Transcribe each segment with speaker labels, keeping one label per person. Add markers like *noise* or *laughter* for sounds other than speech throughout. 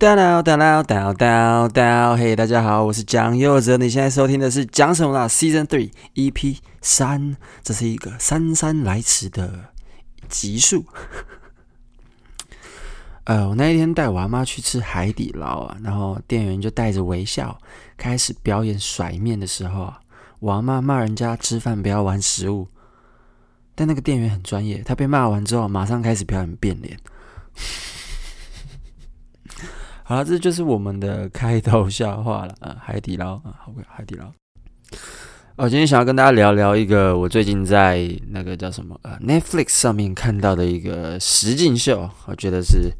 Speaker 1: 哒啦哒啦哒哒哒，嘿，大家好，我是蒋佑哲，你现在收听的是蒋什么啦？Season Three EP 三，这是一个姗姗来迟的集数。*laughs* 呃，我那一天带我阿妈去吃海底捞啊，然后店员就带着微笑开始表演甩面的时候啊，我阿妈骂人家吃饭不要玩食物，但那个店员很专业，他被骂完之后马上开始表演变脸。好，这就是我们的开头笑话了啊！海底捞啊，好贵，海底捞。我今天想要跟大家聊聊一个我最近在那个叫什么啊 Netflix 上面看到的一个实境秀，我觉得是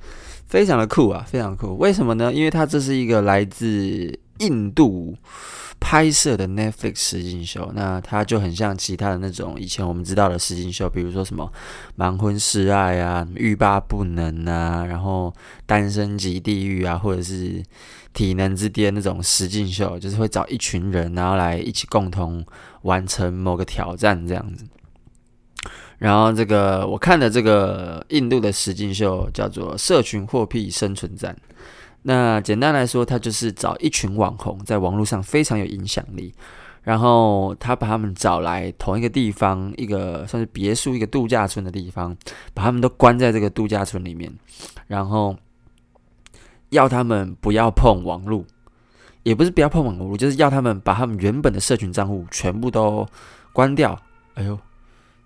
Speaker 1: 非常的酷啊，非常酷。为什么呢？因为它这是一个来自印度拍摄的 Netflix 实境秀，那它就很像其他的那种以前我们知道的实境秀，比如说什么盲婚试爱啊、欲罢不能啊，然后单身即地狱啊，或者是。体能之巅那种实境秀，就是会找一群人，然后来一起共同完成某个挑战这样子。然后这个我看的这个印度的实境秀叫做《社群货币生存战》。那简单来说，他就是找一群网红，在网络上非常有影响力，然后他把他们找来同一个地方，一个算是别墅、一个度假村的地方，把他们都关在这个度假村里面，然后。要他们不要碰网络，也不是不要碰网络，就是要他们把他们原本的社群账户全部都关掉。哎呦，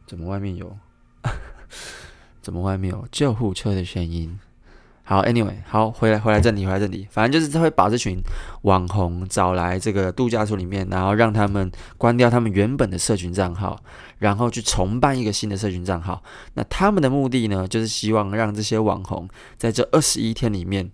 Speaker 1: 怎么外面有？*laughs* 怎么外面有救护车的声音？好，Anyway，好，回来，回来正题，回来正题。反正就是他会把这群网红找来这个度假村里面，然后让他们关掉他们原本的社群账号，然后去重办一个新的社群账号。那他们的目的呢，就是希望让这些网红在这二十一天里面。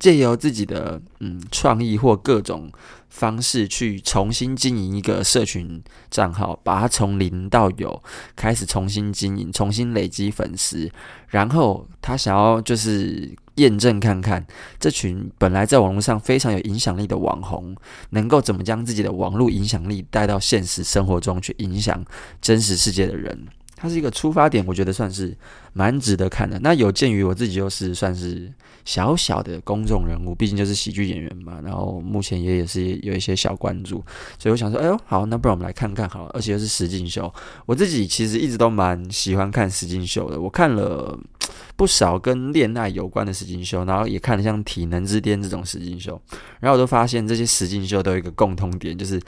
Speaker 1: 借由自己的嗯创意或各种方式去重新经营一个社群账号，把它从零到有开始重新经营，重新累积粉丝，然后他想要就是验证看看这群本来在网络上非常有影响力的网红，能够怎么将自己的网络影响力带到现实生活中去影响真实世界的人。它是一个出发点，我觉得算是蛮值得看的。那有鉴于我自己又是算是小小的公众人物，毕竟就是喜剧演员嘛，然后目前也也是有一些小关注，所以我想说，哎呦，好，那不然我们来看看好了。而且又是实境秀，我自己其实一直都蛮喜欢看实境秀的。我看了 *tsk* 不少跟恋爱有关的实境秀，然后也看了像《体能之巅》这种实境秀，然后我都发现这些实境秀都有一个共通点，就是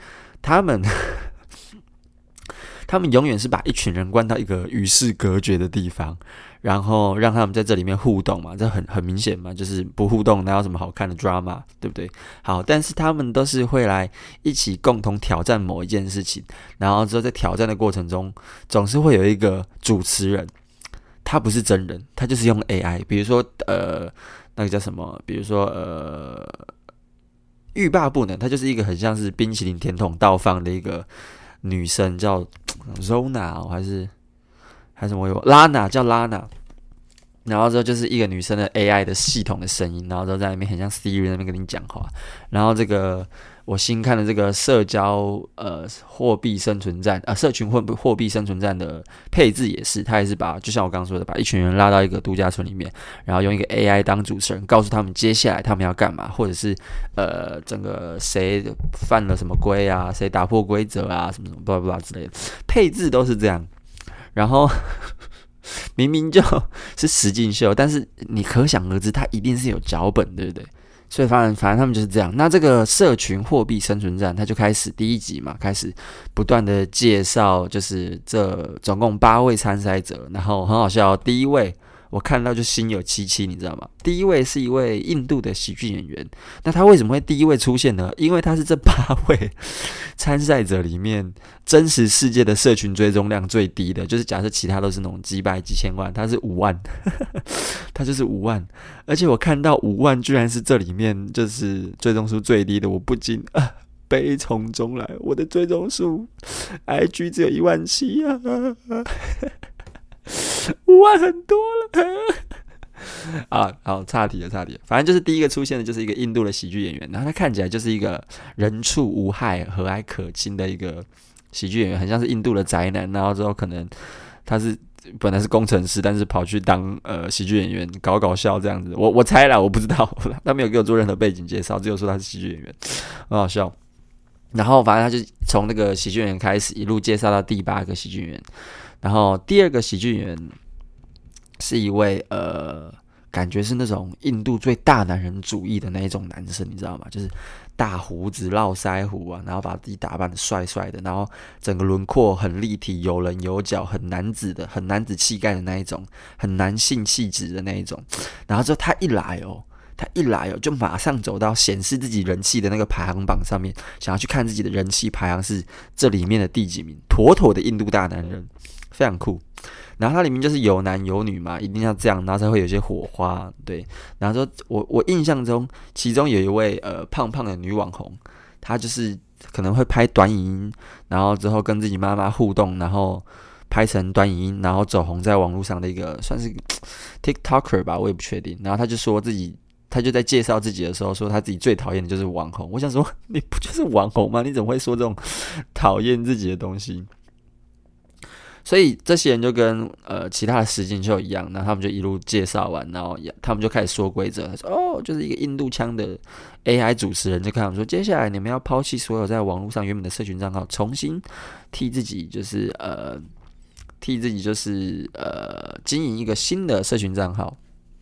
Speaker 1: 他们。他们永远是把一群人关到一个与世隔绝的地方，然后让他们在这里面互动嘛，这很很明显嘛，就是不互动哪有什么好看的 drama，对不对？好，但是他们都是会来一起共同挑战某一件事情，然后之后在挑战的过程中，总是会有一个主持人，他不是真人，他就是用 AI，比如说呃那个叫什么，比如说呃欲罢不能，他就是一个很像是冰淇淋甜筒倒放的一个女生叫。Zona 还是还是什么有拉娜叫 Lana，，然后之后就是一个女生的 AI 的系统的声音，然后之后在里面很像 Siri 那边跟你讲话，然后这个。我新看的这个社交呃货币生存战啊，社群货货币生存战的配置也是，他也是把就像我刚刚说的，把一群人拉到一个度假村里面，然后用一个 AI 当主持人，告诉他们接下来他们要干嘛，或者是呃整个谁犯了什么规啊，谁打破规则啊，什么什么巴拉巴拉之类的，配置都是这样。然后 *laughs* 明明就是实境秀，但是你可想而知，它一定是有脚本，对不对？所以反正反正他们就是这样。那这个社群货币生存战，他就开始第一集嘛，开始不断的介绍，就是这总共八位参赛者，然后很好笑，第一位。我看到就心有戚戚，你知道吗？第一位是一位印度的喜剧演员，那他为什么会第一位出现呢？因为他是这八位 *laughs* 参赛者里面真实世界的社群追踪量最低的，就是假设其他都是那种几百几千万，他是五万，*laughs* 他就是五万，而且我看到五万居然是这里面就是追踪数最低的，我不禁啊悲从中来，我的追踪数 IG 只有一万七啊。五万很多了啊！好，差题了，差题了。反正就是第一个出现的，就是一个印度的喜剧演员，然后他看起来就是一个人畜无害、和蔼可亲的一个喜剧演员，很像是印度的宅男。然后之后可能他是本来是工程师，但是跑去当呃喜剧演员，搞搞笑这样子。我我猜啦，我不知道，他没有给我做任何背景介绍，只有说他是喜剧演员，很好笑。然后反正他就从那个喜剧演员开始，一路介绍到第八个喜剧演员。然后第二个喜剧演员是一位呃，感觉是那种印度最大男人主义的那一种男生，你知道吗？就是大胡子、络腮胡啊，然后把自己打扮得帅帅的，然后整个轮廓很立体、有棱有角，很男子的、很男子气概的那一种，很男性气质的那一种。然后之后他一来哦。他一来哦，就马上走到显示自己人气的那个排行榜上面，想要去看自己的人气排行是这里面的第几名。妥妥的印度大男人，非常酷。然后它里面就是有男有女嘛，一定要这样，然后才会有些火花。对，然后说我我印象中，其中有一位呃胖胖的女网红，她就是可能会拍短影音，然后之后跟自己妈妈互动，然后拍成短影音，然后走红在网络上的一个算是 *tsk* TikToker 吧，我也不确定。然后他就说自己。他就在介绍自己的时候说，他自己最讨厌的就是网红。我想说，*laughs* 你不就是网红吗？你怎么会说这种讨厌自己的东西？所以这些人就跟呃其他的实境秀一样，那他们就一路介绍完，然后也他们就开始说规则。说：“哦，就是一个印度腔的 AI 主持人，就跟他们说，接下来你们要抛弃所有在网络上原本的社群账号，重新替自己就是呃替自己就是呃经营一个新的社群账号。”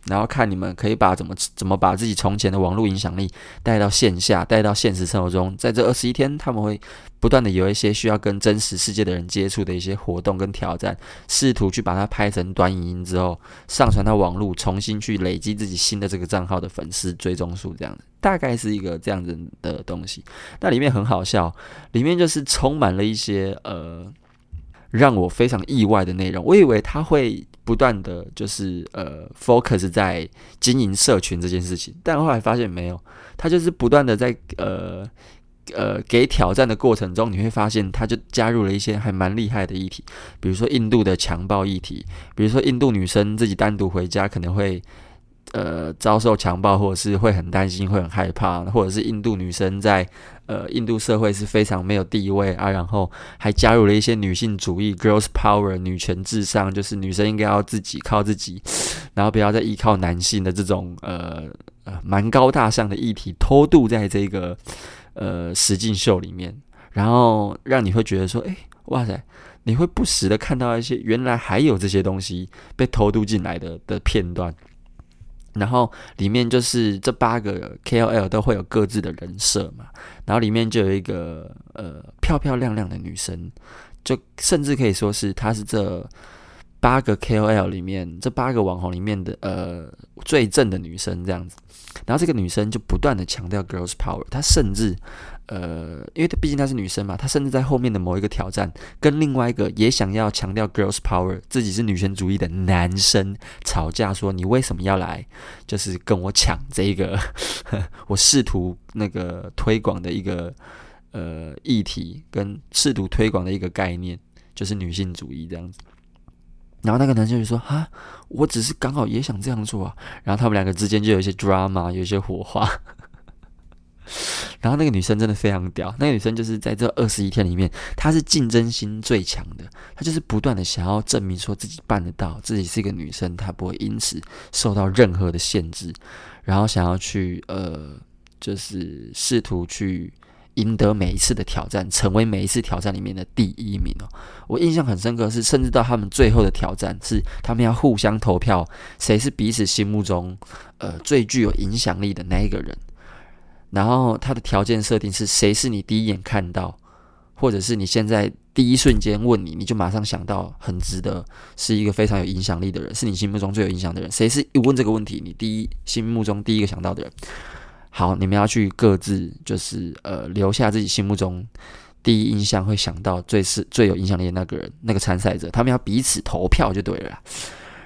Speaker 1: 然后看你们可以把怎么怎么把自己从前的网络影响力带到线下，带到现实生活中。在这二十一天，他们会不断的有一些需要跟真实世界的人接触的一些活动跟挑战，试图去把它拍成短影音之后上传到网络，重新去累积自己新的这个账号的粉丝追踪数，这样子大概是一个这样子的东西。那里面很好笑，里面就是充满了一些呃让我非常意外的内容。我以为他会。不断的就是呃，focus 在经营社群这件事情，但后来发现没有，他就是不断的在呃呃给挑战的过程中，你会发现他就加入了一些还蛮厉害的议题，比如说印度的强暴议题，比如说印度女生自己单独回家可能会。呃，遭受强暴，或者是会很担心，会很害怕，或者是印度女生在呃印度社会是非常没有地位啊，然后还加入了一些女性主义，girls power，女权至上，就是女生应该要自己靠自己，然后不要再依靠男性的这种呃呃蛮高大上的议题，偷渡在这个呃实境秀里面，然后让你会觉得说，哎，哇塞，你会不时的看到一些原来还有这些东西被偷渡进来的的片段。然后里面就是这八个 KOL 都会有各自的人设嘛，然后里面就有一个呃漂漂亮亮的女生，就甚至可以说是她是这八个 KOL 里面这八个网红里面的呃最正的女生这样子。然后这个女生就不断的强调 girls power，她甚至。呃，因为她毕竟她是女生嘛，她甚至在后面的某一个挑战，跟另外一个也想要强调 girls power、自己是女权主义的男生吵架，说你为什么要来，就是跟我抢这个，*laughs* 我试图那个推广的一个呃议题，跟试图推广的一个概念，就是女性主义这样子。然后那个男生就说：“啊，我只是刚好也想这样做啊。”然后他们两个之间就有一些 drama，有一些火花。然后那个女生真的非常屌，那个女生就是在这二十一天里面，她是竞争心最强的，她就是不断的想要证明说自己办得到，自己是一个女生，她不会因此受到任何的限制，然后想要去呃，就是试图去赢得每一次的挑战，成为每一次挑战里面的第一名哦。我印象很深刻是，甚至到他们最后的挑战是，他们要互相投票，谁是彼此心目中呃最具有影响力的那一个人。然后他的条件设定是谁是你第一眼看到，或者是你现在第一瞬间问你，你就马上想到很值得，是一个非常有影响力的人，是你心目中最有影响的人。谁是一问这个问题，你第一心目中第一个想到的人？好，你们要去各自就是呃留下自己心目中第一印象会想到最是最有影响力的那个人，那个参赛者，他们要彼此投票就对了。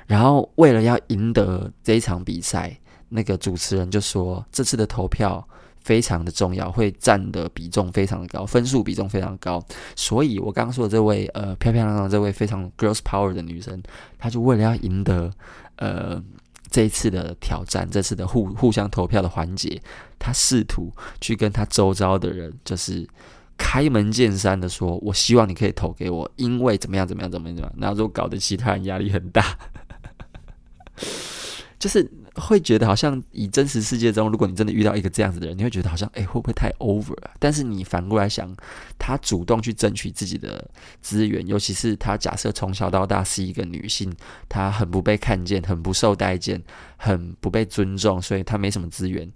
Speaker 1: 然后为了要赢得这一场比赛，那个主持人就说这次的投票。非常的重要，会占的比重非常的高，分数比重非常的高。所以我刚刚说的这位呃漂漂亮亮这位非常 girls power 的女生，她就为了要赢得呃这次的挑战，这次的互互相投票的环节，他试图去跟他周遭的人就是开门见山的说：“我希望你可以投给我，因为怎么样怎么样怎么样怎么样。”然后就搞得其他人压力很大，*laughs* 就是。会觉得好像以真实世界中，如果你真的遇到一个这样子的人，你会觉得好像哎，会不会太 over 啊？但是你反过来想，他主动去争取自己的资源，尤其是他假设从小到大是一个女性，她很不被看见，很不受待见，很不被尊重，所以她没什么资源。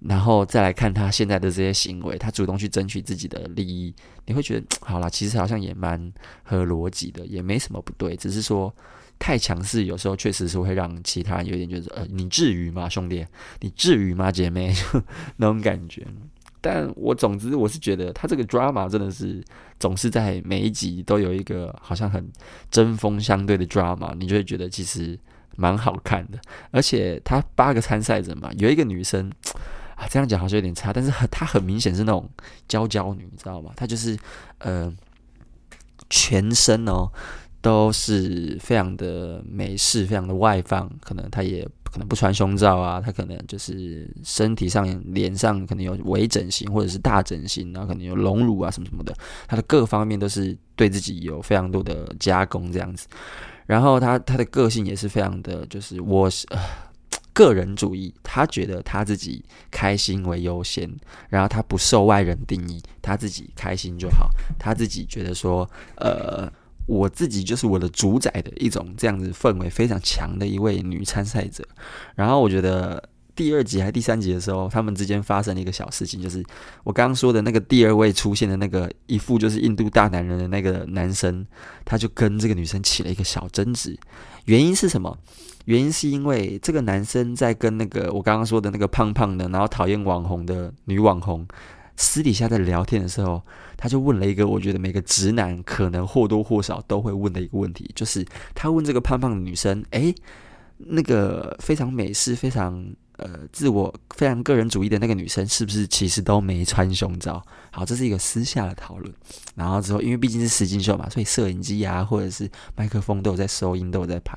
Speaker 1: 然后再来看他现在的这些行为，他主动去争取自己的利益，你会觉得好啦，其实好像也蛮合逻辑的，也没什么不对，只是说。太强势，有时候确实是会让其他人有点觉得，呃，你至于吗，兄弟？你至于吗，姐妹？*laughs* 那种感觉。但我总之我是觉得，他这个 drama 真的是总是在每一集都有一个好像很针锋相对的 drama，你就会觉得其实蛮好看的。而且他八个参赛者嘛，有一个女生 *tsk* 啊，这样讲好像有点差，但是她很明显是那种娇娇女，你知道吗？她就是呃，全身哦。都是非常的美式，非常的外放，可能他也可能不穿胸罩啊，他可能就是身体上、脸上可能有微整形或者是大整形，然后可能有隆乳啊什么什么的，他的各方面都是对自己有非常多的加工这样子。然后他他的个性也是非常的，就是我是呃个人主义，他觉得他自己开心为优先，然后他不受外人定义，他自己开心就好，他自己觉得说呃。我自己就是我的主宰的一种这样子氛围非常强的一位女参赛者。然后我觉得第二集还是第三集的时候，他们之间发生了一个小事情，就是我刚刚说的那个第二位出现的那个一副就是印度大男人的那个男生，他就跟这个女生起了一个小争执。原因是什么？原因是因为这个男生在跟那个我刚刚说的那个胖胖的，然后讨厌网红的女网红。私底下在聊天的时候，他就问了一个我觉得每个直男可能或多或少都会问的一个问题，就是他问这个胖胖的女生：“诶，那个非常美式、非常呃自我、非常个人主义的那个女生，是不是其实都没穿胸罩？”好，这是一个私下的讨论。然后之后，因为毕竟是实境秀嘛，所以摄影机啊或者是麦克风都有在收音，都有在拍，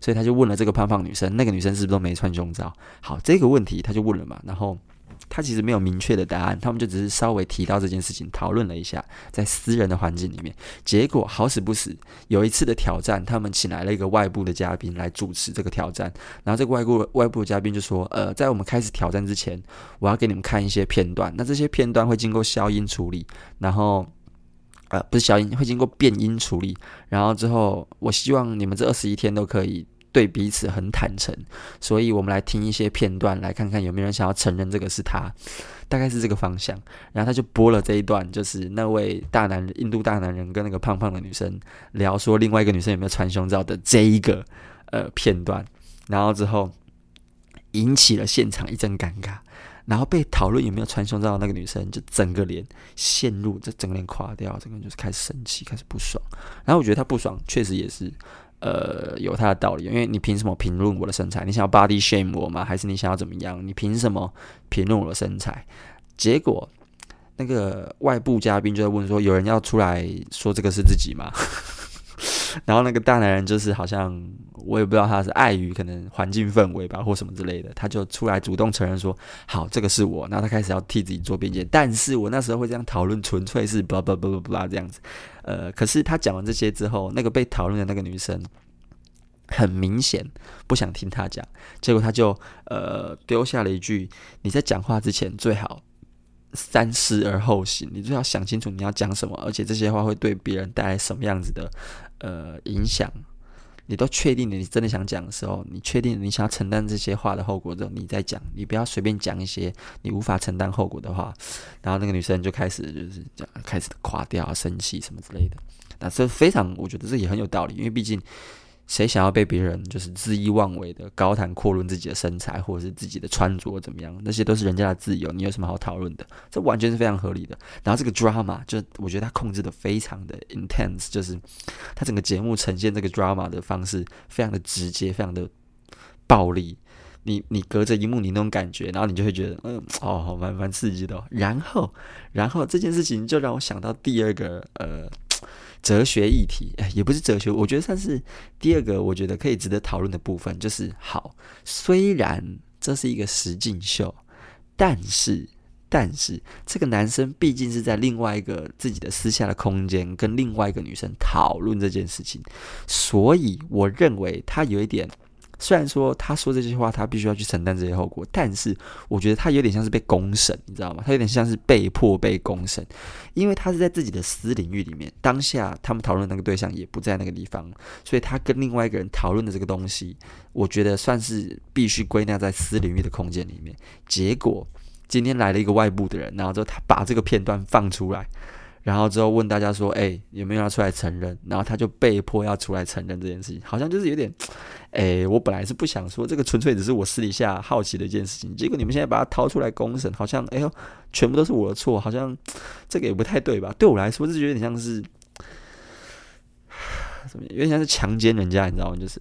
Speaker 1: 所以他就问了这个胖胖女生：“那个女生是不是都没穿胸罩？”好，这个问题他就问了嘛，然后。他其实没有明确的答案，他们就只是稍微提到这件事情，讨论了一下，在私人的环境里面。结果好死不死，有一次的挑战，他们请来了一个外部的嘉宾来主持这个挑战。然后这个外部外部的嘉宾就说：“呃，在我们开始挑战之前，我要给你们看一些片段。那这些片段会经过消音处理，然后呃，不是消音，会经过变音处理。然后之后，我希望你们这二十一天都可以。”对彼此很坦诚，所以我们来听一些片段，来看看有没有人想要承认这个是他，大概是这个方向。然后他就播了这一段，就是那位大男人，印度大男人跟那个胖胖的女生聊说，另外一个女生有没有穿胸罩的这一个呃片段。然后之后引起了现场一阵尴尬，然后被讨论有没有穿胸罩的那个女生就整个脸陷入，这整个脸垮掉，整个人就是开始生气，开始不爽。然后我觉得他不爽，确实也是。呃，有他的道理，因为你凭什么评论我的身材？你想要 body shame 我吗？还是你想要怎么样？你凭什么评论我的身材？结果那个外部嘉宾就在问说：“有人要出来说这个是自己吗？” *laughs* 然后那个大男人就是好像我也不知道他是碍于可能环境氛围吧，或什么之类的，他就出来主动承认说：“好，这个是我。”然后他开始要替自己做辩解，但是我那时候会这样讨论，纯粹是 blah blah blah blah 这样子。呃，可是他讲完这些之后，那个被讨论的那个女生很明显不想听他讲，结果他就呃丢下了一句：“你在讲话之前最好三思而后行，你最好想清楚你要讲什么，而且这些话会对别人带来什么样子的。”呃，影响你都确定了，你真的想讲的时候，你确定你想要承担这些话的后果之后，你再讲，你不要随便讲一些你无法承担后果的话。然后那个女生就开始就是讲，开始垮掉啊、生气什么之类的。那这非常，我觉得这也很有道理，因为毕竟。谁想要被别人就是恣意妄为的高谈阔论自己的身材或者是自己的穿着怎么样？那些都是人家的自由，你有什么好讨论的？这完全是非常合理的。然后这个 drama 就我觉得他控制的非常的 intense，就是他整个节目呈现这个 drama 的方式非常的直接，非常的暴力。你你隔着荧幕你那种感觉，然后你就会觉得嗯哦，蛮蛮刺激的。然后然后这件事情就让我想到第二个呃。哲学议题，也不是哲学，我觉得算是第二个，我觉得可以值得讨论的部分，就是好，虽然这是一个实境秀，但是但是这个男生毕竟是在另外一个自己的私下的空间跟另外一个女生讨论这件事情，所以我认为他有一点。虽然说他说这些话，他必须要去承担这些后果，但是我觉得他有点像是被公审，你知道吗？他有点像是被迫被公审，因为他是在自己的私领域里面，当下他们讨论那个对象也不在那个地方，所以他跟另外一个人讨论的这个东西，我觉得算是必须归纳在私领域的空间里面。结果今天来了一个外部的人，然后之后他把这个片段放出来。然后之后问大家说：“哎，有没有要出来承认？”然后他就被迫要出来承认这件事情，好像就是有点，*tsk* 哎，我本来是不想说这个，纯粹只是我私底下好奇的一件事情。结果你们现在把它掏出来公审，好像哎呦，全部都是我的错，好像 *tsk* 这个也不太对吧？对我来说，这就有点像是。*sighs* 什么？有点像是强奸人家，你知道吗？就是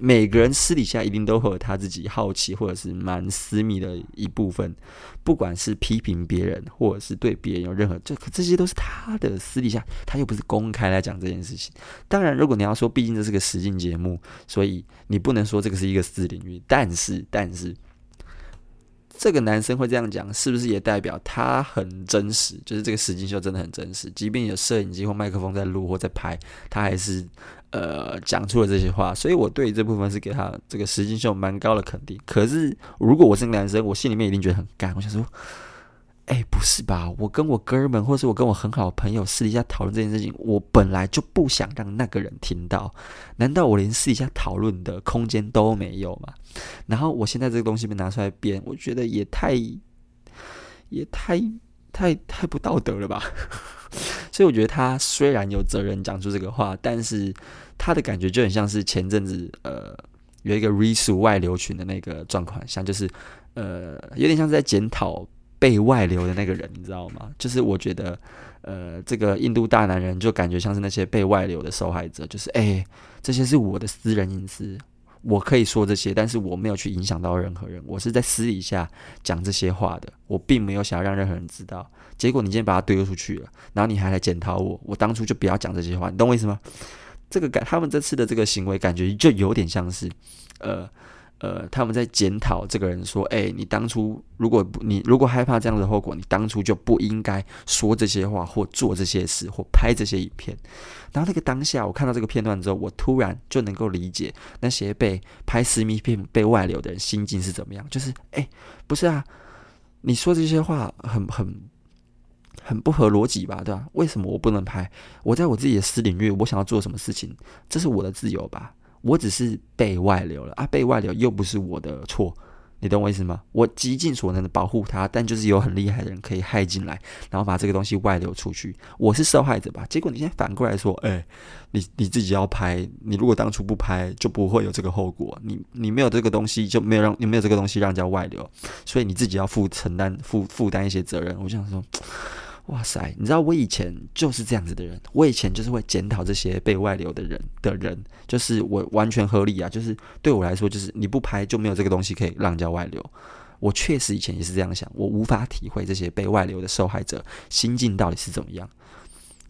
Speaker 1: 每个人私底下一定都会有他自己好奇或者是蛮私密的一部分，不管是批评别人，或者是对别人有任何，这可这些都是他的私底下，他又不是公开来讲这件事情。当然，如果你要说，毕竟这是个实境节目，所以你不能说这个是一个私领域。但是，但是。这个男生会这样讲，是不是也代表他很真实？就是这个实境秀真的很真实，即便有摄影机或麦克风在录或在拍，他还是呃讲出了这些话。所以我对这部分是给他这个实境秀蛮高的肯定。可是如果我是男生，我心里面一定觉得很干。我想说。哎，不是吧？我跟我哥们，或是我跟我很好的朋友私底下讨论这件事情，我本来就不想让那个人听到。难道我连私底下讨论的空间都没有吗？然后我现在这个东西被拿出来编，我觉得也太、也太、太、太不道德了吧？*laughs* 所以我觉得他虽然有责任讲出这个话，但是他的感觉就很像是前阵子呃有一个 Risu 外流群的那个状况，像就是呃有点像是在检讨。被外流的那个人，你知道吗？就是我觉得，呃，这个印度大男人就感觉像是那些被外流的受害者，就是哎，这些是我的私人隐私，我可以说这些，但是我没有去影响到任何人，我是在私底下讲这些话的，我并没有想要让任何人知道。结果你今天把他丢出去了，然后你还来检讨我，我当初就不要讲这些话，你懂我意思吗？这个感，他们这次的这个行为感觉就有点像是，呃。呃，他们在检讨这个人说：“哎、你当初如果你如果害怕这样的后果，你当初就不应该说这些话，或做这些事，或拍这些影片。”然后那个当下，我看到这个片段之后，我突然就能够理解那些被拍私密片被外流的人心境是怎么样。就是，哎、不是啊，你说这些话很很很不合逻辑吧？对吧？为什么我不能拍？我在我自己的私领域，我想要做什么事情，这是我的自由吧？我只是被外流了啊，被外流又不是我的错，你懂我意思吗？我极尽所能的保护他，但就是有很厉害的人可以害进来，然后把这个东西外流出去，我是受害者吧？结果你现在反过来说，哎、你你自己要拍，你如果当初不拍，就不会有这个后果。你你没有这个东西，就没有让你没有这个东西让人家外流，所以你自己要负承担负负担一些责任。我想说。哇塞，你知道我以前就是这样子的人，我以前就是会检讨这些被外流的人的人，就是我完全合理啊，就是对我来说，就是你不拍就没有这个东西可以让人家外流。我确实以前也是这样想，我无法体会这些被外流的受害者心境到底是怎么样。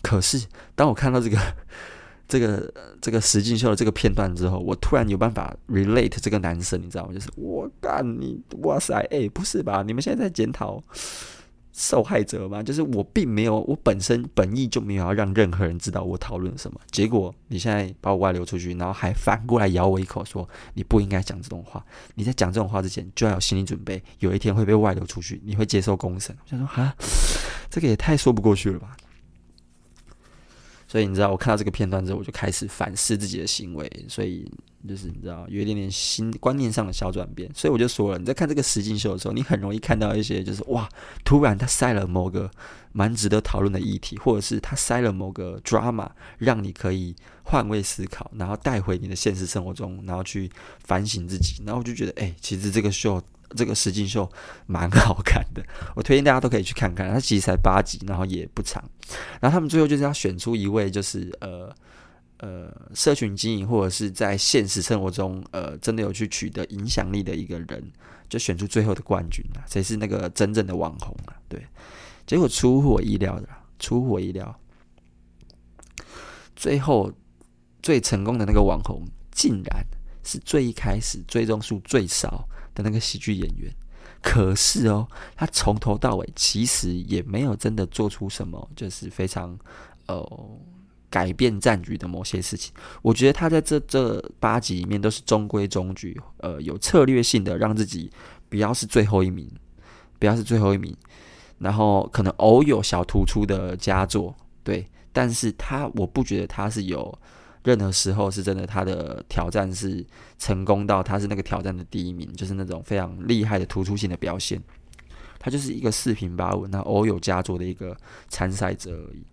Speaker 1: 可是当我看到这个 *laughs* 这个这个石进秀的这个片段之后，我突然有办法 relate 这个男生，你知道吗？就是我干你，哇塞，哎、不是吧？你们现在在检讨？受害者吗，就是我并没有，我本身本意就没有要让任何人知道我讨论什么。结果你现在把我外流出去，然后还反过来咬我一口，说你不应该讲这种话。你在讲这种话之前，就要有心理准备，有一天会被外流出去，你会接受公审。我想说，啊，这个也太说不过去了吧。所以你知道，我看到这个片段之后，我就开始反思自己的行为。所以就是你知道，有一点点新观念上的小转变。所以我就说了，你在看这个实境秀的时候，你很容易看到一些，就是哇，突然他塞了某个蛮值得讨论的议题，或者是他塞了某个 drama，让你可以换位思考，然后带回你的现实生活中，然后去反省自己。然后我就觉得，哎，其实这个秀。这个实境秀蛮好看的，*laughs* 我推荐大家都可以去看看。它其实才八集，然后也不长。然后他们最后就是要选出一位，就是呃呃，社群经营或者是在现实生活中呃真的有去取得影响力的一个人，就选出最后的冠军了，谁是那个真正的网红啊？对，结果出乎我意料的，出乎我意料，最后最成功的那个网红，竟然是最一开始追踪数最少的那个喜剧演员，可是哦，他从头到尾其实也没有真的做出什么，就是非常呃改变战局的某些事情。我觉得他在这这八集里面都是中规中矩，呃，有策略性的让自己不要是最后一名，不要是最后一名，然后可能偶有小突出的佳作，对，但是他我不觉得他是有。任何时候是真的，他的挑战是成功到他是那个挑战的第一名，就是那种非常厉害的突出性的表现。他就是一个四平八稳，那偶有佳作的一个参赛者而已。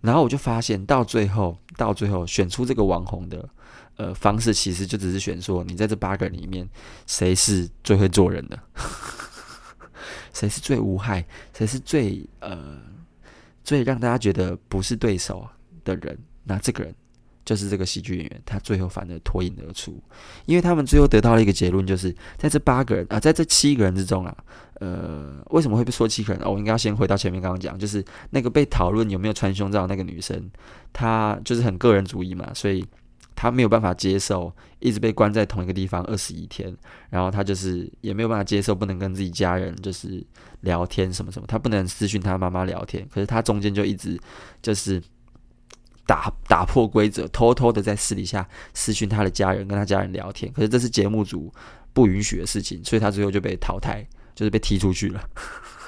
Speaker 1: 然后我就发现，到最后，到最后选出这个网红的呃方式，其实就只是选说，你在这八个人里面，谁是最会做人的，*laughs* 谁是最无害，谁是最呃最让大家觉得不是对手的人，那这个人。就是这个喜剧演员，他最后反而脱颖而出，因为他们最后得到了一个结论，就是在这八个人啊，在这七个人之中啊，呃，为什么会被说七个人？哦，我应该要先回到前面刚刚讲，就是那个被讨论有没有穿胸罩那个女生，她就是很个人主义嘛，所以她没有办法接受一直被关在同一个地方二十一天，然后她就是也没有办法接受不能跟自己家人就是聊天什么什么，她不能私讯她妈妈聊天，可是她中间就一直就是。打打破规则，偷偷的在私底下私讯他的家人，跟他家人聊天。可是这是节目组不允许的事情，所以他最后就被淘汰，就是被踢出去了。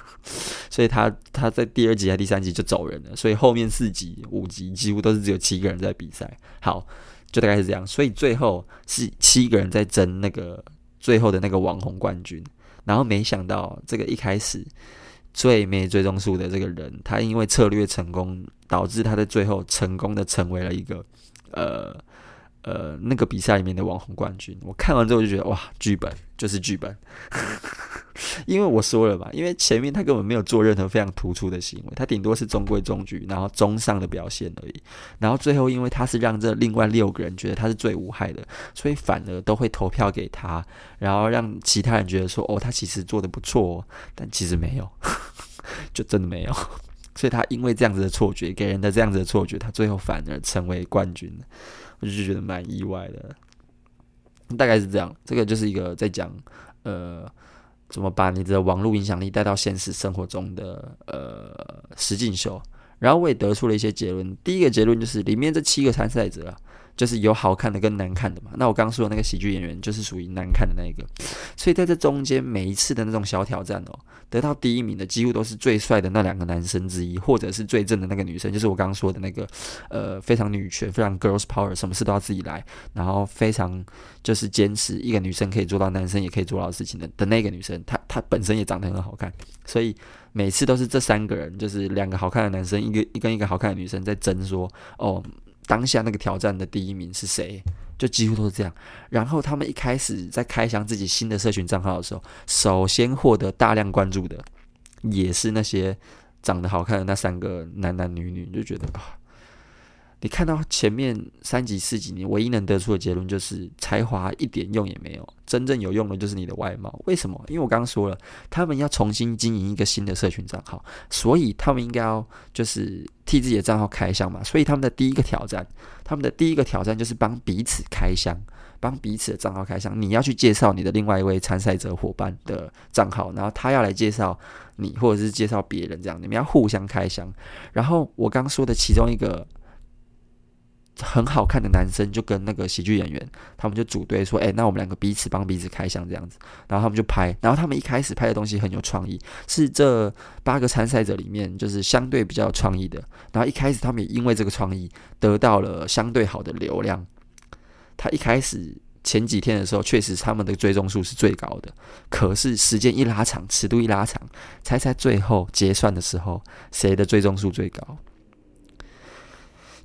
Speaker 1: *laughs* 所以他他在第二集还第三集就走人了。所以后面四集、五集几乎都是只有七个人在比赛。好，就大概是这样。所以最后是七个人在争那个最后的那个网红冠军。然后没想到这个一开始。最没追踪数的这个人，他因为策略成功，导致他在最后成功的成为了一个，呃呃，那个比赛里面的网红冠军。我看完之后就觉得，哇，剧本就是剧本。因为我说了嘛，因为前面他根本没有做任何非常突出的行为，他顶多是中规中矩，然后中上的表现而已。然后最后，因为他是让这另外六个人觉得他是最无害的，所以反而都会投票给他，然后让其他人觉得说，哦，他其实做得不错哦，但其实没有，*laughs* 就真的没有。所以他因为这样子的错觉，给人的这样子的错觉，他最后反而成为冠军，我就觉得蛮意外的。大概是这样，这个就是一个在讲，呃。怎么把你的网络影响力带到现实生活中的呃实境秀？然后我也得出了一些结论。第一个结论就是，里面这七个参赛者啊。就是有好看的跟难看的嘛，那我刚刚说的那个喜剧演员就是属于难看的那一个，所以在这中间每一次的那种小挑战哦，得到第一名的几乎都是最帅的那两个男生之一，或者是最正的那个女生，就是我刚刚说的那个呃非常女权、非常 girls power，什么事都要自己来，然后非常就是坚持一个女生可以做到男生也可以做到的事情的的那个女生，她她本身也长得很好看，所以每次都是这三个人，就是两个好看的男生，一个一跟一个好看的女生在争说哦。当下那个挑战的第一名是谁？就几乎都是这样。然后他们一开始在开箱自己新的社群账号的时候，首先获得大量关注的也是那些长得好看的那三个男男女女，就觉得啊。你看到前面三集四集，你唯一能得出的结论就是才华一点用也没有，真正有用的就是你的外貌。为什么？因为我刚刚说了，他们要重新经营一个新的社群账号，所以他们应该要就是替自己的账号开箱嘛。所以他们的第一个挑战，他们的第一个挑战就是帮彼此开箱，帮彼此的账号开箱。你要去介绍你的另外一位参赛者伙伴的账号，然后他要来介绍你，或者是介绍别人，这样你们要互相开箱。然后我刚刚说的其中一个。很好看的男生就跟那个喜剧演员，他们就组队说：“哎，那我们两个彼此帮彼此开箱这样子。”然后他们就拍，然后他们一开始拍的东西很有创意，是这八个参赛者里面就是相对比较有创意的。然后一开始他们也因为这个创意得到了相对好的流量。他一开始前几天的时候，确实他们的追踪数是最高的。可是时间一拉长，尺度一拉长，猜猜最后结算的时候，谁的追踪数最高？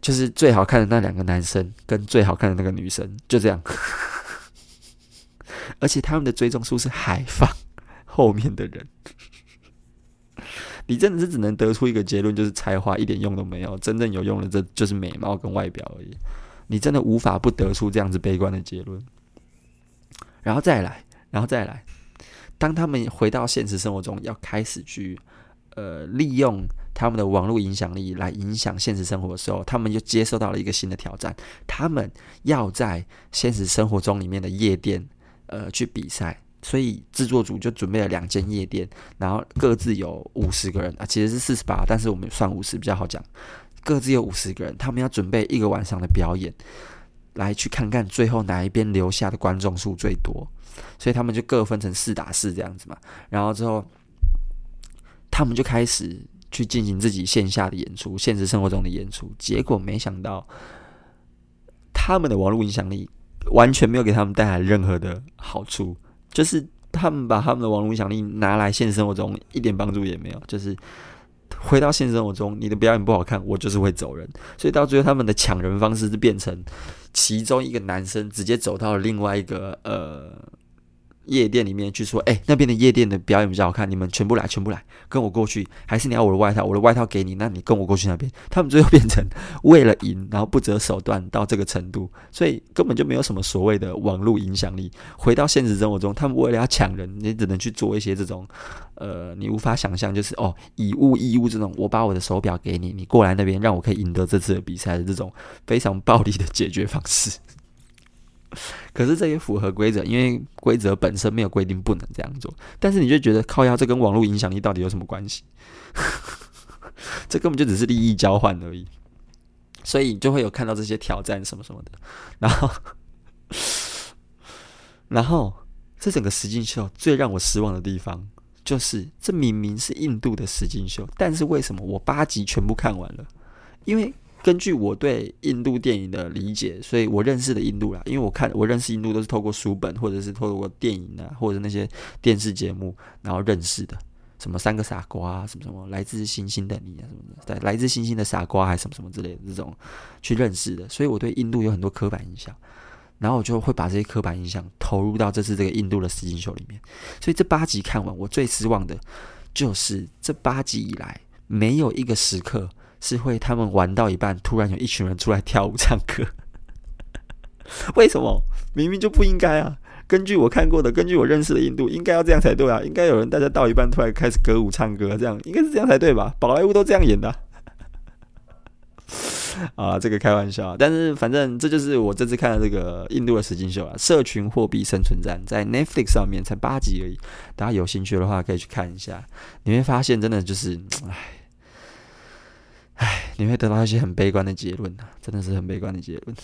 Speaker 1: 就是最好看的那两个男生跟最好看的那个女生，就这样。*laughs* 而且他们的追踪数是海放后面的人。你真的是只能得出一个结论，就是才华一点用都没有，真正有用的这就是美貌跟外表而已。你真的无法不得出这样子悲观的结论。然后再来，然后再来，当他们回到现实生活中，要开始去呃利用。他们的网络影响力来影响现实生活的时候，他们就接受到了一个新的挑战。他们要在现实生活中里面的夜店，呃，去比赛，所以制作组就准备了两间夜店，然后各自有五十个人啊，其实是四十八，但是我们算五十比较好讲。各自有五十个人，他们要准备一个晚上的表演，来去看看最后哪一边留下的观众数最多。所以他们就各分成四打四这样子嘛，然后之后他们就开始去进行自己线下的演出，现实生活中的演出。结果没想到，他们的网络影响力完全没有给他们带来任何的好处，就是他们把他们的网络影响力拿来现实生活中一点帮助也没有。就是回到现实生活中，你的表演不好看，我就是会走人。所以到最后，他们的抢人方式是变成其中一个男生直接走到了另外一个呃。夜店里面去说，哎、那边的夜店的表演比较好看，你们全部来，全部来，跟我过去。还是你要我的外套，我的外套给你，那你跟我过去那边。他们最后变成为了赢，然后不择手段到这个程度，所以根本就没有什么所谓的网络影响力。回到现实生活中，他们为了要抢人，你只能去做一些这种，呃，你无法想象，就是哦，以物易物这种，我把我的手表给你，你过来那边让我可以赢得这次的比赛的这种非常暴力的解决方式。*laughs* 可是这也符合规则，因为规则本身没有规定不能这样做。但是你就觉得靠腰，这跟网络影响力到底有什么关系？*laughs* 这根本就只是利益交换而已。所以你就会有看到这些挑战什么什么的。然后，*laughs* 然后这整个实境秀最让我失望的地方，就是这明明是印度的实境秀，但是为什么我八集全部看完了？因为。根据我对印度电影的理解，所以我认识的印度啦，因为我看我认识印度都是透过书本或者是透过电影啊，或者那些电视节目，然后认识的，什么三个傻瓜啊，什么什么来自星星的你啊，什么的，对，来自星星的傻瓜还什么什么之类的这种去认识的，所以我对印度有很多刻板印象，然后我就会把这些刻板印象投入到这次这个印度的实境秀里面，所以这八集看完，我最失望的就是这八集以来没有一个时刻。是会他们玩到一半，突然有一群人出来跳舞唱歌，*laughs* 为什么？明明就不应该啊！根据我看过的，根据我认识的印度，应该要这样才对啊！应该有人大家到一半突然开始歌舞唱歌，这样应该是这样才对吧？宝莱坞都这样演的 *laughs* 啊！这个开玩笑，但是反正这就是我这次看的这个印度的实境秀啊，《社群货币生存战》在 Netflix 上面才八集而已，大家有兴趣的话可以去看一下，你会发现真的就是，唉。唉，你会得到一些很悲观的结论啊，真的是很悲观的结论。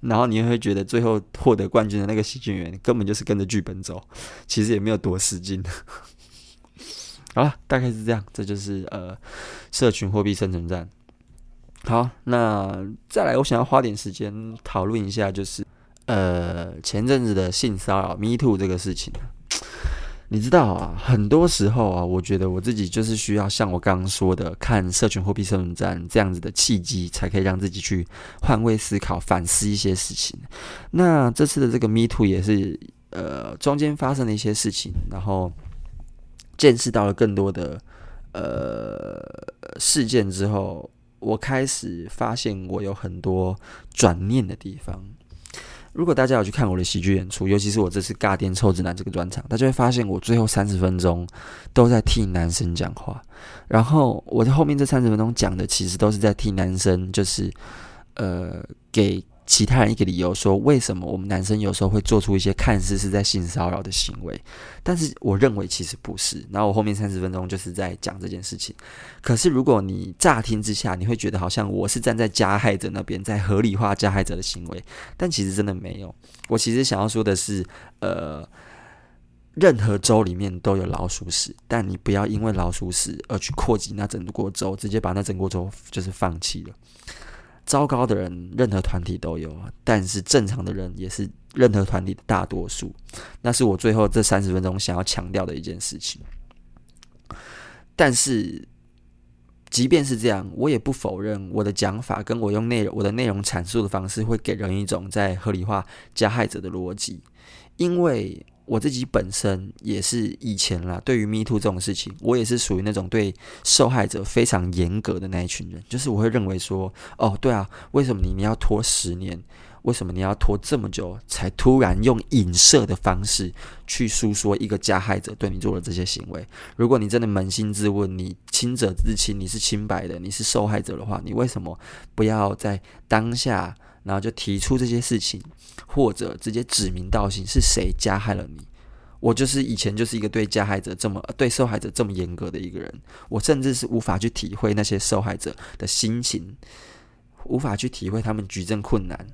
Speaker 1: 然后你又会觉得最后获得冠军的那个喜剧演员根本就是跟着剧本走，其实也没有多使劲。*laughs* 好了，大概是这样，这就是呃，社群货币生存战。好，那再来，我想要花点时间讨论一下，就是呃，前阵子的性骚扰 Me Too 这个事情。你知道啊，很多时候啊，我觉得我自己就是需要像我刚刚说的，看社群货币生存战这样子的契机，才可以让自己去换位思考、反思一些事情。那这次的这个 Me Too 也是，呃，中间发生了一些事情，然后见识到了更多的呃事件之后，我开始发现我有很多转念的地方。如果大家有去看我的喜剧演出，尤其是我这次尬电臭直男这个专场，大家会发现我最后三十分钟都在替男生讲话，然后我在后面这三十分钟讲的其实都是在替男生，就是呃给。其他人一个理由说，为什么我们男生有时候会做出一些看似是在性骚扰的行为，但是我认为其实不是。然后我后面三十分钟就是在讲这件事情。可是如果你乍听之下，你会觉得好像我是站在加害者那边，在合理化加害者的行为，但其实真的没有。我其实想要说的是，呃，任何州里面都有老鼠屎，但你不要因为老鼠屎而去扩及那整个州，直接把那整个州就是放弃了。糟糕的人，任何团体都有，但是正常的人也是任何团体的大多数。那是我最后这三十分钟想要强调的一件事情。但是，即便是这样，我也不否认我的讲法跟我用内容、我的内容阐述的方式会给人一种在合理化加害者的逻辑，因为。我自己本身也是以前啦，对于 Me Too 这种事情，我也是属于那种对受害者非常严格的那一群人。就是我会认为说，哦，对啊，为什么你你要拖十年？为什么你要拖这么久才突然用影射的方式去诉说一个加害者对你做的这些行为？如果你真的扪心自问，你清者自清，你是清白的，你是受害者的话，你为什么不要在当下？然后就提出这些事情，或者直接指名道姓是谁加害了你？我就是以前就是一个对加害者这么对受害者这么严格的一个人，我甚至是无法去体会那些受害者的心情，无法去体会他们举证困难，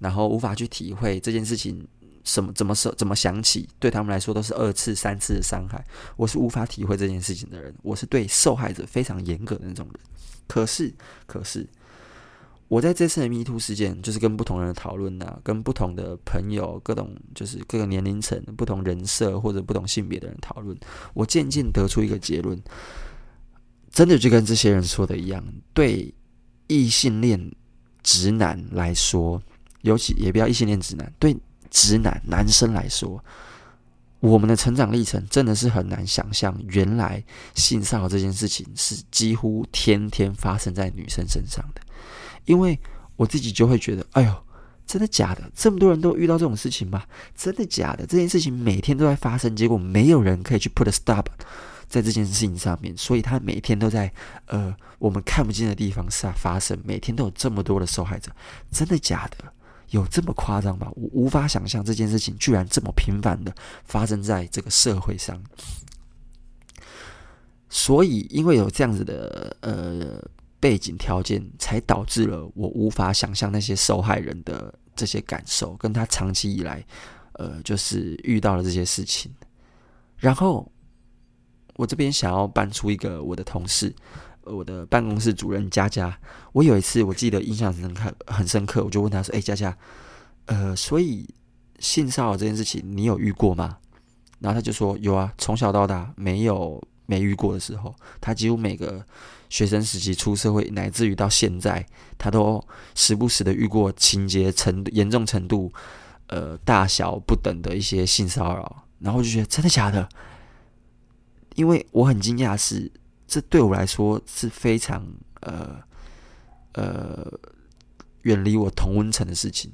Speaker 1: 然后无法去体会这件事情什么怎么怎么想起，对他们来说都是二次三次的伤害，我是无法体会这件事情的人，我是对受害者非常严格的那种人。可是，可是。我在这次的 MeToo 事件，就是跟不同人讨论呐，跟不同的朋友、各种就是各个年龄层、不同人设或者不同性别的人讨论，我渐渐得出一个结论，真的就跟这些人说的一样，对异性恋直男来说，尤其也不要异性恋直男，对直男男生来说，我们的成长历程真的是很难想象，原来性骚扰这件事情是几乎天天发生在女生身上的。因为我自己就会觉得，哎呦，真的假的？这么多人都遇到这种事情吗？真的假的？这件事情每天都在发生，结果没有人可以去 put a stop 在这件事情上面，所以他每天都在呃我们看不见的地方上发生，每天都有这么多的受害者，真的假的？有这么夸张吗？我无法想象这件事情居然这么频繁的发生在这个社会上。所以，因为有这样子的呃。背景条件才导致了我无法想象那些受害人的这些感受，跟他长期以来，呃，就是遇到了这些事情。然后我这边想要搬出一个我的同事，我的办公室主任佳佳。我有一次我记得印象很深刻，很深刻，我就问他说：“哎，佳佳，呃，所以性骚扰这件事情你有遇过吗？”然后他就说：“有啊，从小到大没有没遇过的时候，他几乎每个。”学生时期出社会，乃至于到现在，他都时不时的遇过情节程严重程度，呃，大小不等的一些性骚扰，然后就觉得真的假的？因为我很惊讶是，这对我来说是非常呃呃远离我同温层的事情，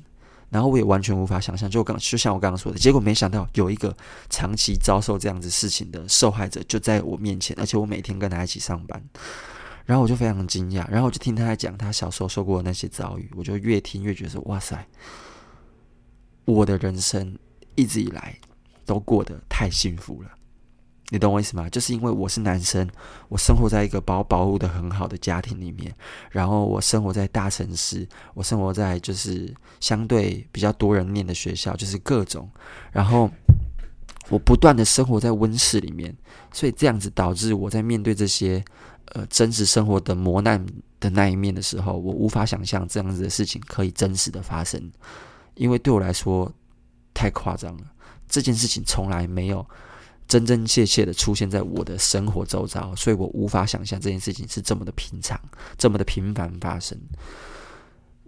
Speaker 1: 然后我也完全无法想象，就刚就像我刚刚说的，结果没想到有一个长期遭受这样子事情的受害者就在我面前，而且我每天跟他一起上班。然后我就非常惊讶，然后我就听他在讲他小时候受过的那些遭遇，我就越听越觉得说哇塞，我的人生一直以来都过得太幸福了，你懂我意思吗？就是因为我是男生，我生活在一个保保护的很好的家庭里面，然后我生活在大城市，我生活在就是相对比较多人念的学校，就是各种，然后我不断的生活在温室里面，所以这样子导致我在面对这些。呃，真实生活的磨难的那一面的时候，我无法想象这样子的事情可以真实的发生，因为对我来说太夸张了。这件事情从来没有真真切切的出现在我的生活周遭，所以我无法想象这件事情是这么的平常，这么的频繁发生。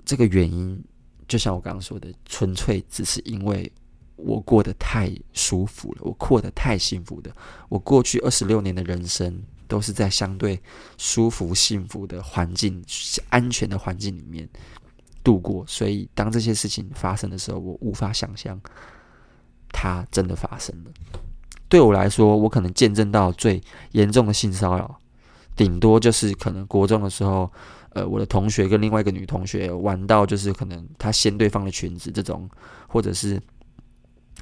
Speaker 1: 这个原因，就像我刚刚说的，纯粹只是因为我过得太舒服了，我过得太幸福了。我过去二十六年的人生。都是在相对舒服、幸福的环境、安全的环境里面度过，所以当这些事情发生的时候，我无法想象它真的发生了。对我来说，我可能见证到最严重的性骚扰，顶多就是可能国中的时候，呃，我的同学跟另外一个女同学玩到，就是可能她掀对方的裙子这种，或者是。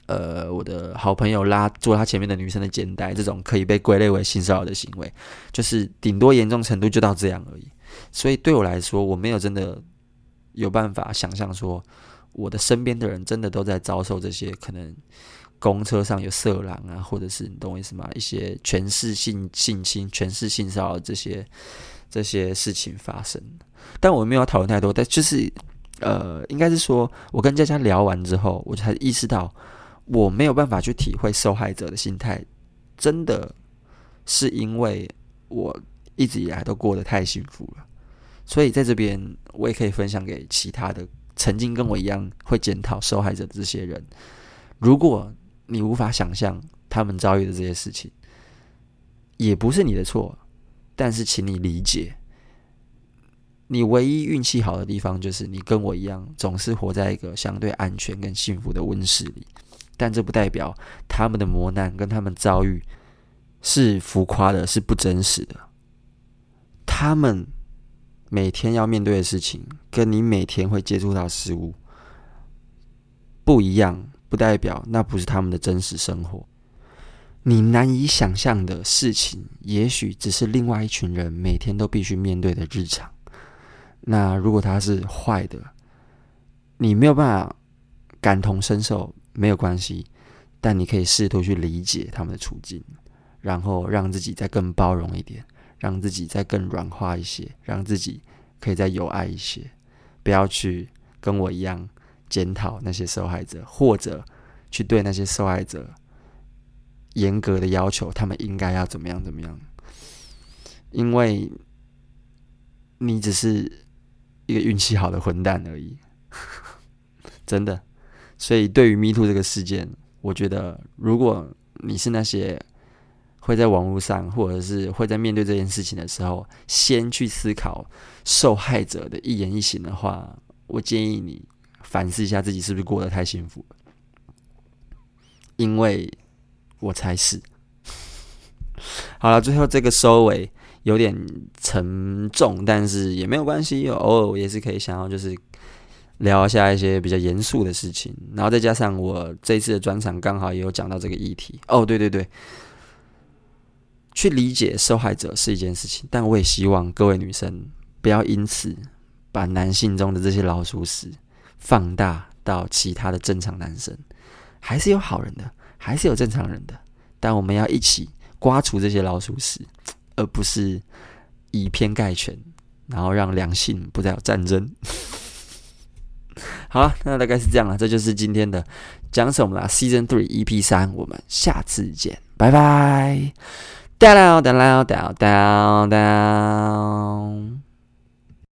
Speaker 1: 呃，我的好朋友拉坐他前面的女生的肩带，这种可以被归类为性骚扰的行为，就是顶多严重程度就到这样而已。所以对我来说，我没有真的有办法想象说，我的身边的人真的都在遭受这些可能公车上有色狼啊，或者是你懂我意思吗？一些权势性性侵、权势性骚扰这些这些事情发生。但我没有讨论太多，但就是呃，应该是说我跟佳佳聊完之后，我才意识到。我没有办法去体会受害者的心态，真的是因为我一直以来都过得太幸福了，所以在这边我也可以分享给其他的曾经跟我一样会检讨受害者的这些人。如果你无法想象他们遭遇的这些事情，也不是你的错，但是请你理解，你唯一运气好的地方就是你跟我一样，总是活在一个相对安全跟幸福的温室里。但这不代表他们的磨难跟他们遭遇是浮夸的，是不真实的。他们每天要面对的事情，跟你每天会接触到事物不一样，不代表那不是他们的真实生活。你难以想象的事情，也许只是另外一群人每天都必须面对的日常。那如果他是坏的，你没有办法感同身受，没有关系，但你可以试图去理解他们的处境，然后让自己再更包容一点，让自己再更软化一些，让自己可以再有爱一些，不要去跟我一样检讨那些受害者，或者去对那些受害者严格的要求，他们应该要怎么样怎么样，因为你只是。一个运气好的混蛋而已，*laughs* 真的。所以对于 Me Too 这个事件，我觉得如果你是那些会在网络上，或者是会在面对这件事情的时候，先去思考受害者的一言一行的话，我建议你反思一下自己是不是过得太幸福了，因为我才是。好了，最后这个收尾。有点沉重，但是也没有关系，偶尔我也是可以想要就是聊一下一些比较严肃的事情，然后再加上我这次的专场刚好也有讲到这个议题。哦，对对对，去理解受害者是一件事情，但我也希望各位女生不要因此把男性中的这些老鼠屎放大到其他的正常男生，还是有好人的，还是有正常人的，但我们要一起刮除这些老鼠屎。而不是以偏概全，然后让两性不再有战争。好了，那大概是这样了，这就是今天的讲什么啦？Season Three EP 三，我们下次见，拜拜。down down down down down。